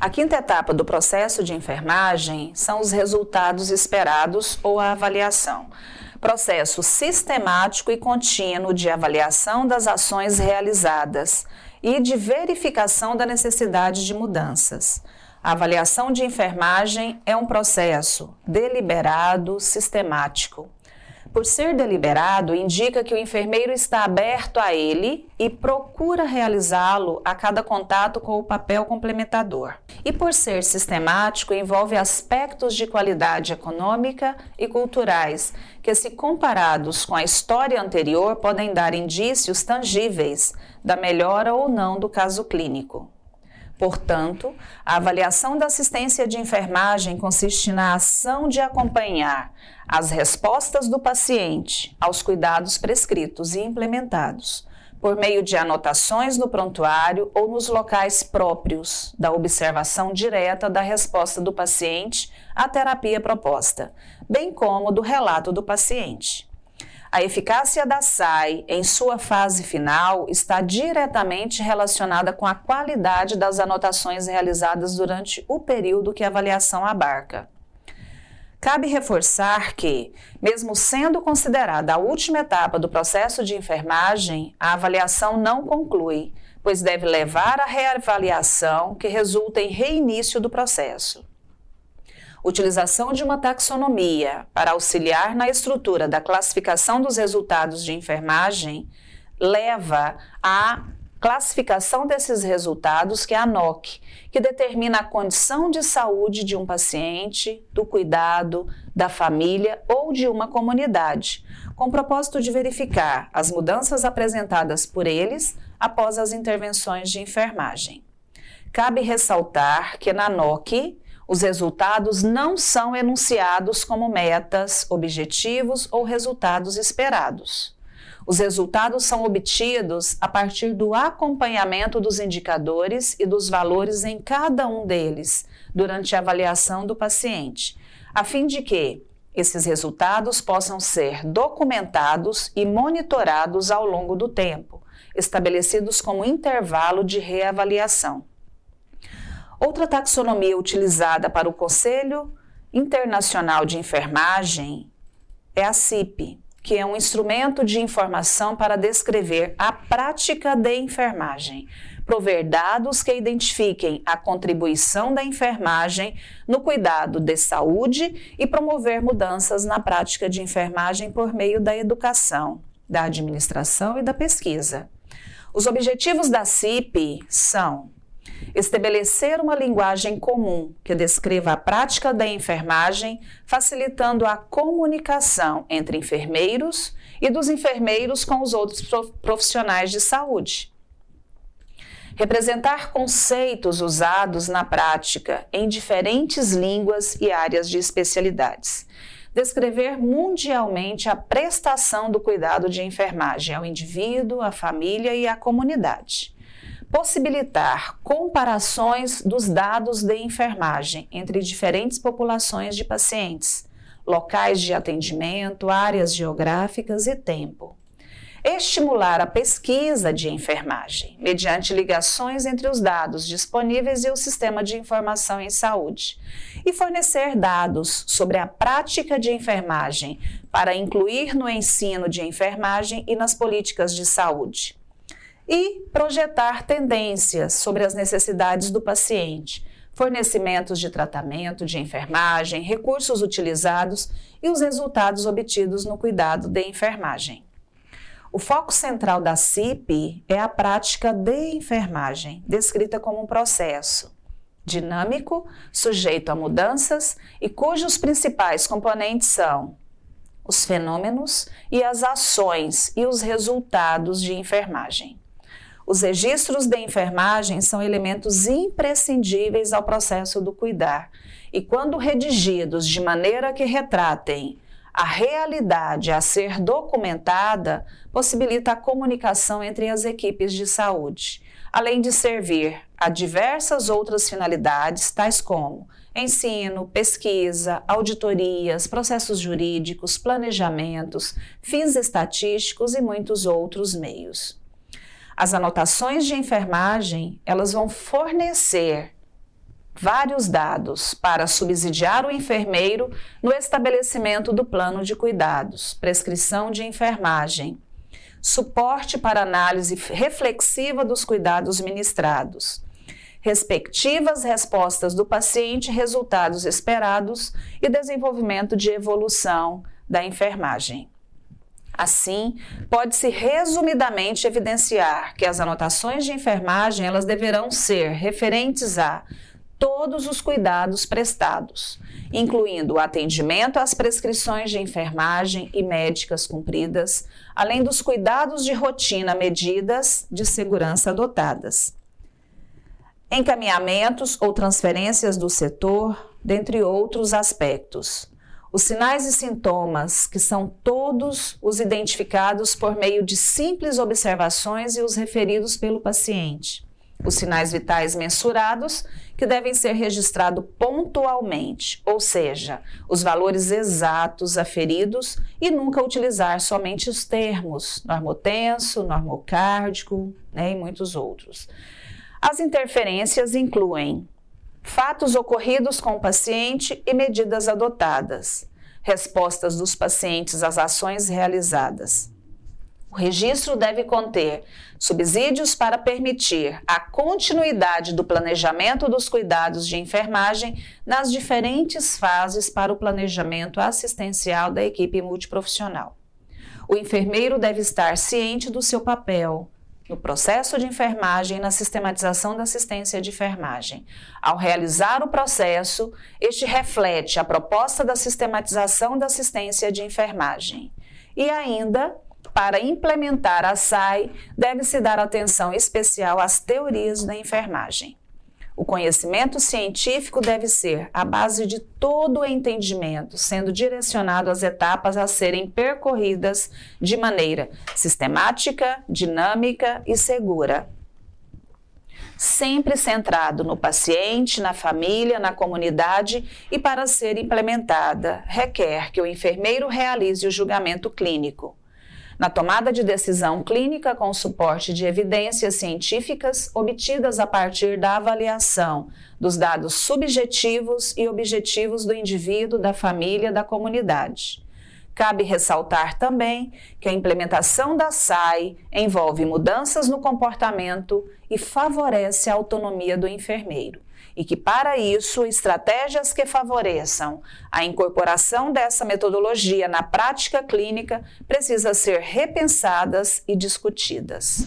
A quinta etapa do processo de enfermagem são os resultados esperados ou a avaliação. Processo sistemático e contínuo de avaliação das ações realizadas e de verificação da necessidade de mudanças. A avaliação de enfermagem é um processo deliberado, sistemático. Por ser deliberado, indica que o enfermeiro está aberto a ele e procura realizá-lo a cada contato com o papel complementador. E por ser sistemático, envolve aspectos de qualidade econômica e culturais que, se comparados com a história anterior, podem dar indícios tangíveis da melhora ou não do caso clínico. Portanto, a avaliação da assistência de enfermagem consiste na ação de acompanhar as respostas do paciente aos cuidados prescritos e implementados, por meio de anotações no prontuário ou nos locais próprios da observação direta da resposta do paciente à terapia proposta, bem como do relato do paciente. A eficácia da SAI em sua fase final está diretamente relacionada com a qualidade das anotações realizadas durante o período que a avaliação abarca. Cabe reforçar que, mesmo sendo considerada a última etapa do processo de enfermagem, a avaliação não conclui, pois deve levar à reavaliação que resulta em reinício do processo utilização de uma taxonomia para auxiliar na estrutura da classificação dos resultados de enfermagem leva à classificação desses resultados, que é a NOC, que determina a condição de saúde de um paciente, do cuidado, da família ou de uma comunidade, com o propósito de verificar as mudanças apresentadas por eles após as intervenções de enfermagem. Cabe ressaltar que na NOC os resultados não são enunciados como metas, objetivos ou resultados esperados. Os resultados são obtidos a partir do acompanhamento dos indicadores e dos valores em cada um deles durante a avaliação do paciente, a fim de que esses resultados possam ser documentados e monitorados ao longo do tempo, estabelecidos como intervalo de reavaliação. Outra taxonomia utilizada para o Conselho Internacional de Enfermagem é a CIP, que é um instrumento de informação para descrever a prática de enfermagem, prover dados que identifiquem a contribuição da enfermagem no cuidado de saúde e promover mudanças na prática de enfermagem por meio da educação, da administração e da pesquisa. Os objetivos da CIP são estabelecer uma linguagem comum que descreva a prática da enfermagem, facilitando a comunicação entre enfermeiros e dos enfermeiros com os outros profissionais de saúde. Representar conceitos usados na prática em diferentes línguas e áreas de especialidades. Descrever mundialmente a prestação do cuidado de enfermagem ao indivíduo, à família e à comunidade possibilitar comparações dos dados de enfermagem entre diferentes populações de pacientes, locais de atendimento, áreas geográficas e tempo. Estimular a pesquisa de enfermagem, mediante ligações entre os dados disponíveis e o sistema de informação em saúde. E fornecer dados sobre a prática de enfermagem para incluir no ensino de enfermagem e nas políticas de saúde e projetar tendências sobre as necessidades do paciente, fornecimentos de tratamento, de enfermagem, recursos utilizados e os resultados obtidos no cuidado de enfermagem. O foco central da CIP é a prática de enfermagem, descrita como um processo dinâmico, sujeito a mudanças e cujos principais componentes são os fenômenos e as ações e os resultados de enfermagem. Os registros de enfermagem são elementos imprescindíveis ao processo do cuidar e, quando redigidos de maneira que retratem a realidade a ser documentada, possibilita a comunicação entre as equipes de saúde, além de servir a diversas outras finalidades, tais como ensino, pesquisa, auditorias, processos jurídicos, planejamentos, fins estatísticos e muitos outros meios. As anotações de enfermagem, elas vão fornecer vários dados para subsidiar o enfermeiro no estabelecimento do plano de cuidados, prescrição de enfermagem, suporte para análise reflexiva dos cuidados ministrados, respectivas respostas do paciente, resultados esperados e desenvolvimento de evolução da enfermagem. Assim, pode-se resumidamente evidenciar que as anotações de enfermagem elas deverão ser referentes a todos os cuidados prestados, incluindo o atendimento às prescrições de enfermagem e médicas cumpridas, além dos cuidados de rotina medidas de segurança adotadas. Encaminhamentos ou transferências do setor, dentre outros aspectos. Os sinais e sintomas, que são todos os identificados por meio de simples observações e os referidos pelo paciente os sinais vitais mensurados, que devem ser registrados pontualmente, ou seja, os valores exatos aferidos e nunca utilizar somente os termos normotenso, normocárdico né, e muitos outros. As interferências incluem fatos ocorridos com o paciente e medidas adotadas, respostas dos pacientes às ações realizadas o registro deve conter subsídios para permitir a continuidade do planejamento dos cuidados de enfermagem nas diferentes fases para o planejamento assistencial da equipe multiprofissional. O enfermeiro deve estar ciente do seu papel no processo de enfermagem e na sistematização da assistência de enfermagem. Ao realizar o processo, este reflete a proposta da sistematização da assistência de enfermagem. E ainda para implementar a SAI, deve-se dar atenção especial às teorias da enfermagem. O conhecimento científico deve ser a base de todo o entendimento, sendo direcionado às etapas a serem percorridas de maneira sistemática, dinâmica e segura. Sempre centrado no paciente, na família, na comunidade e para ser implementada, requer que o enfermeiro realize o julgamento clínico na tomada de decisão clínica com suporte de evidências científicas obtidas a partir da avaliação dos dados subjetivos e objetivos do indivíduo, da família, da comunidade. Cabe ressaltar também que a implementação da SAI envolve mudanças no comportamento e favorece a autonomia do enfermeiro e que, para isso, estratégias que favoreçam a incorporação dessa metodologia na prática clínica precisam ser repensadas e discutidas.